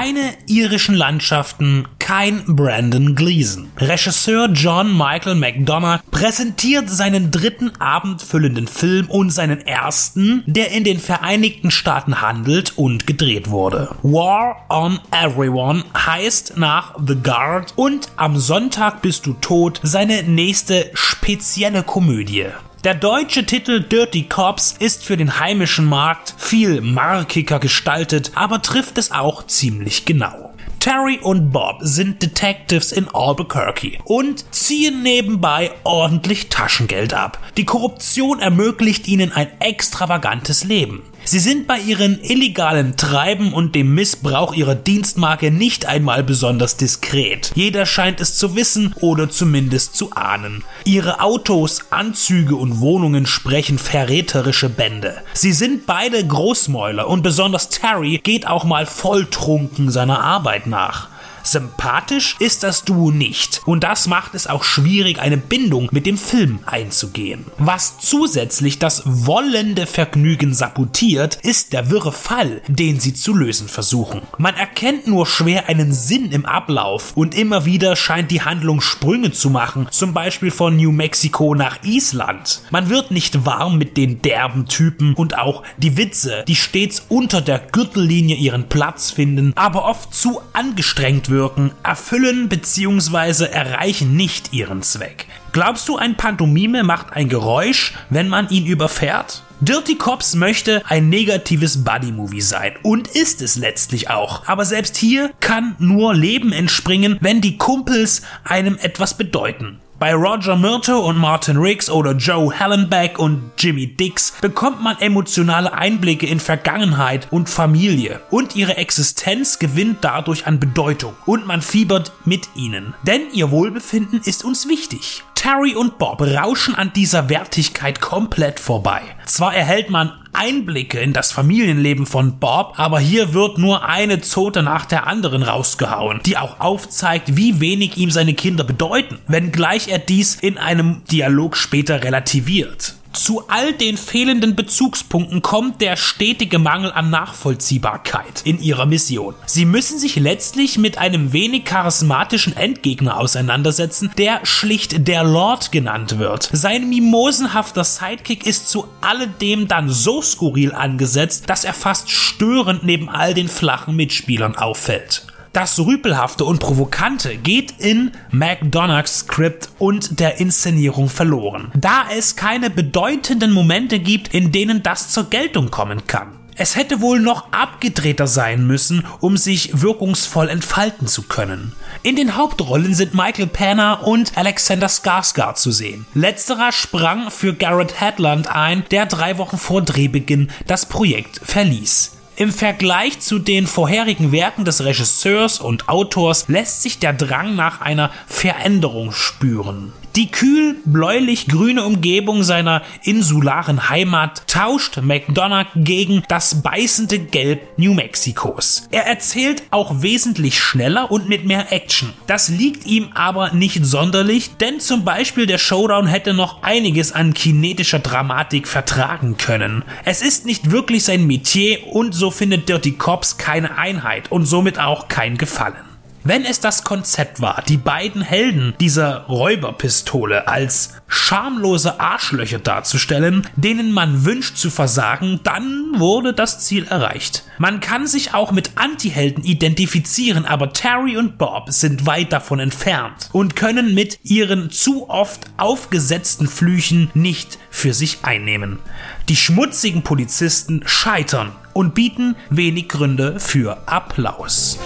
Keine irischen Landschaften, kein Brandon Gleason. Regisseur John Michael McDonough präsentiert seinen dritten abendfüllenden Film und seinen ersten, der in den Vereinigten Staaten handelt und gedreht wurde. War on Everyone heißt nach The Guard und Am Sonntag bist du tot seine nächste spezielle Komödie. Der deutsche Titel Dirty Cops ist für den heimischen Markt viel markiger gestaltet, aber trifft es auch ziemlich genau. Terry und Bob sind Detectives in Albuquerque und ziehen nebenbei ordentlich Taschengeld ab. Die Korruption ermöglicht ihnen ein extravagantes Leben. Sie sind bei ihren illegalen Treiben und dem Missbrauch ihrer Dienstmarke nicht einmal besonders diskret. Jeder scheint es zu wissen oder zumindest zu ahnen. Ihre Autos, Anzüge und Wohnungen sprechen verräterische Bände. Sie sind beide Großmäuler und besonders Terry geht auch mal volltrunken seiner Arbeit nach. Sympathisch ist das Duo nicht und das macht es auch schwierig, eine Bindung mit dem Film einzugehen. Was zusätzlich das wollende Vergnügen sabotiert, ist der wirre Fall, den sie zu lösen versuchen. Man erkennt nur schwer einen Sinn im Ablauf und immer wieder scheint die Handlung Sprünge zu machen, zum Beispiel von New Mexico nach Island. Man wird nicht warm mit den derben Typen und auch die Witze, die stets unter der Gürtellinie ihren Platz finden, aber oft zu angestrengt wirken, erfüllen bzw. erreichen nicht ihren Zweck. Glaubst du, ein Pantomime macht ein Geräusch, wenn man ihn überfährt? Dirty Cops möchte ein negatives Buddy-Movie sein und ist es letztlich auch. Aber selbst hier kann nur Leben entspringen, wenn die Kumpels einem etwas bedeuten. Bei Roger Myrto und Martin Riggs oder Joe Hallenbeck und Jimmy Dix bekommt man emotionale Einblicke in Vergangenheit und Familie und ihre Existenz gewinnt dadurch an Bedeutung und man fiebert mit ihnen. Denn ihr Wohlbefinden ist uns wichtig. Terry und Bob rauschen an dieser Wertigkeit komplett vorbei. Zwar erhält man Einblicke in das Familienleben von Bob, aber hier wird nur eine Zote nach der anderen rausgehauen, die auch aufzeigt, wie wenig ihm seine Kinder bedeuten, wenngleich er dies in einem Dialog später relativiert. Zu all den fehlenden Bezugspunkten kommt der stetige Mangel an Nachvollziehbarkeit in ihrer Mission. Sie müssen sich letztlich mit einem wenig charismatischen Endgegner auseinandersetzen, der schlicht der Lord genannt wird. Sein mimosenhafter Sidekick ist zu alledem dann so skurril angesetzt, dass er fast störend neben all den flachen Mitspielern auffällt. Das Rüpelhafte und Provokante geht in McDonoughs Skript und der Inszenierung verloren, da es keine bedeutenden Momente gibt, in denen das zur Geltung kommen kann. Es hätte wohl noch abgedrehter sein müssen, um sich wirkungsvoll entfalten zu können. In den Hauptrollen sind Michael Panner und Alexander Skarsgård zu sehen. Letzterer sprang für Garrett Hedlund ein, der drei Wochen vor Drehbeginn das Projekt verließ. Im Vergleich zu den vorherigen Werken des Regisseurs und Autors lässt sich der Drang nach einer Veränderung spüren. Die kühl bläulich-grüne Umgebung seiner insularen Heimat tauscht McDonough gegen das beißende Gelb New Mexikos. Er erzählt auch wesentlich schneller und mit mehr Action. Das liegt ihm aber nicht sonderlich, denn zum Beispiel der Showdown hätte noch einiges an kinetischer Dramatik vertragen können. Es ist nicht wirklich sein Metier und so findet Dirty Cops keine Einheit und somit auch kein Gefallen. Wenn es das Konzept war, die beiden Helden dieser Räuberpistole als schamlose Arschlöcher darzustellen, denen man wünscht zu versagen, dann wurde das Ziel erreicht. Man kann sich auch mit Antihelden identifizieren, aber Terry und Bob sind weit davon entfernt und können mit ihren zu oft aufgesetzten Flüchen nicht für sich einnehmen. Die schmutzigen Polizisten scheitern und bieten wenig Gründe für Applaus.